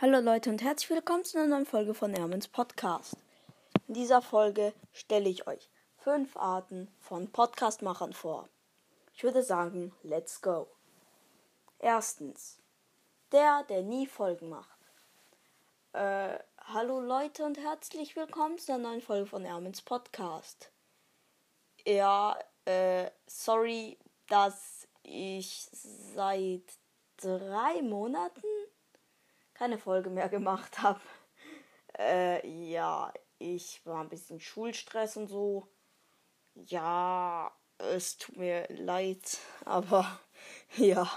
Hallo Leute und herzlich willkommen zu einer neuen Folge von Ermens Podcast. In dieser Folge stelle ich euch fünf Arten von Podcastmachern vor. Ich würde sagen, let's go. Erstens, der, der nie Folgen macht. Äh, hallo Leute und herzlich willkommen zu einer neuen Folge von Ermens Podcast. Ja, äh, sorry, dass ich seit drei Monaten keine Folge mehr gemacht habe. Äh, ja, ich war ein bisschen Schulstress und so. Ja, es tut mir leid, aber ja.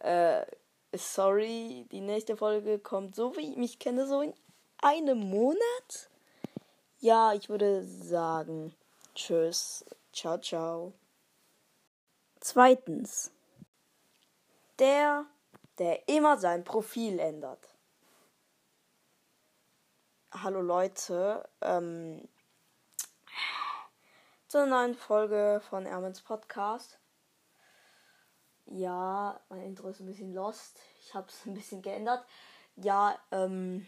Äh, sorry, die nächste Folge kommt so wie ich mich kenne, so in einem Monat. Ja, ich würde sagen, tschüss, ciao, ciao. Zweitens, der der immer sein Profil ändert. Hallo Leute, ähm, zur neuen Folge von Ermens Podcast. Ja, mein Intro ist ein bisschen lost. Ich habe es ein bisschen geändert. Ja, ähm,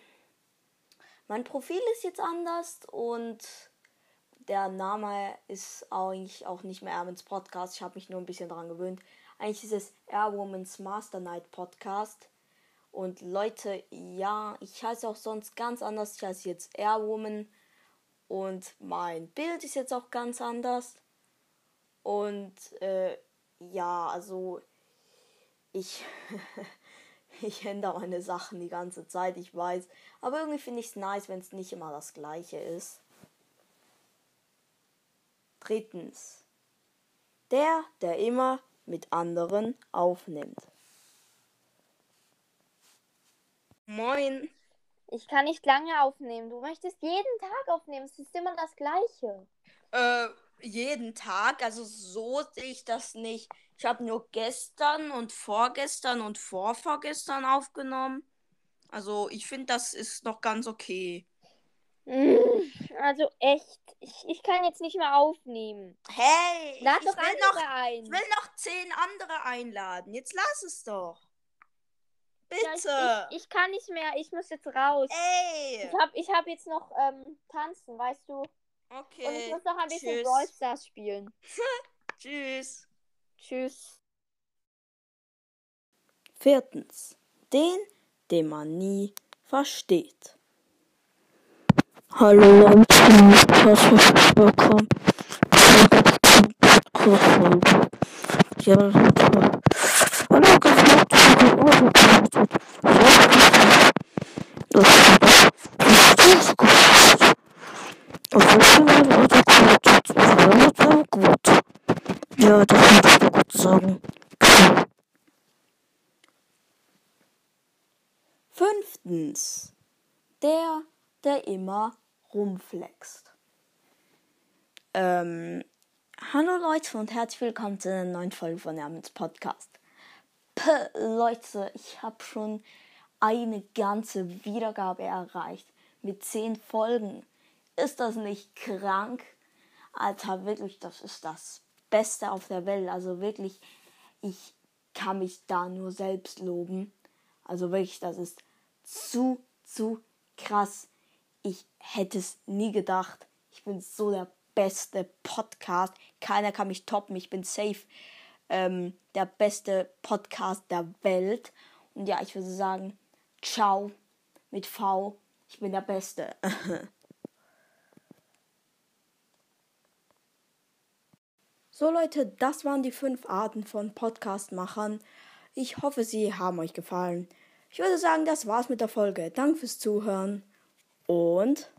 mein Profil ist jetzt anders und der Name ist eigentlich auch nicht mehr Ermens Podcast. Ich habe mich nur ein bisschen daran gewöhnt. Eigentlich ist es Airwoman's Master Night Podcast. Und Leute, ja, ich heiße auch sonst ganz anders. Ich heiße jetzt Airwoman. Und mein Bild ist jetzt auch ganz anders. Und äh, ja, also ich, ich ändere meine Sachen die ganze Zeit, ich weiß. Aber irgendwie finde ich es nice, wenn es nicht immer das gleiche ist. Drittens. Der, der immer mit anderen aufnimmt. Moin. Ich kann nicht lange aufnehmen. Du möchtest jeden Tag aufnehmen. Es ist immer das Gleiche. Äh, jeden Tag. Also so sehe ich das nicht. Ich habe nur gestern und vorgestern und vorvorgestern aufgenommen. Also ich finde, das ist noch ganz okay. Also echt, ich, ich kann jetzt nicht mehr aufnehmen. Hey, Lad ich doch will andere noch, ein. Ich will noch zehn andere einladen. Jetzt lass es doch. Bitte. Ja, ich, ich, ich kann nicht mehr, ich muss jetzt raus. Ey. Ich hab, ich hab jetzt noch ähm, tanzen, weißt du? Okay. Und ich muss noch ein bisschen Tschüss. Brawl Stars spielen. Tschüss. Tschüss. Viertens. Den, den man nie versteht. Hallo Leute, herzlich willkommen Podcast-Folge. Ja, hallo gut. Ja, das würde ich gut sagen. Fünftens. Der, der immer rumflext. Ähm, hallo Leute und herzlich willkommen zu einer neuen Folge von Ermens Podcast. P Leute, ich habe schon eine ganze Wiedergabe erreicht mit zehn Folgen. Ist das nicht krank? Alter, wirklich, das ist das Beste auf der Welt. Also wirklich, ich kann mich da nur selbst loben. Also wirklich, das ist zu, zu krass. Ich hätte es nie gedacht. Ich bin so der beste Podcast. Keiner kann mich toppen. Ich bin safe ähm, der beste Podcast der Welt. Und ja, ich würde sagen, ciao mit V. Ich bin der Beste. so Leute, das waren die fünf Arten von Podcastmachern. Ich hoffe, sie haben euch gefallen. Ich würde sagen, das war's mit der Folge. Danke fürs Zuhören und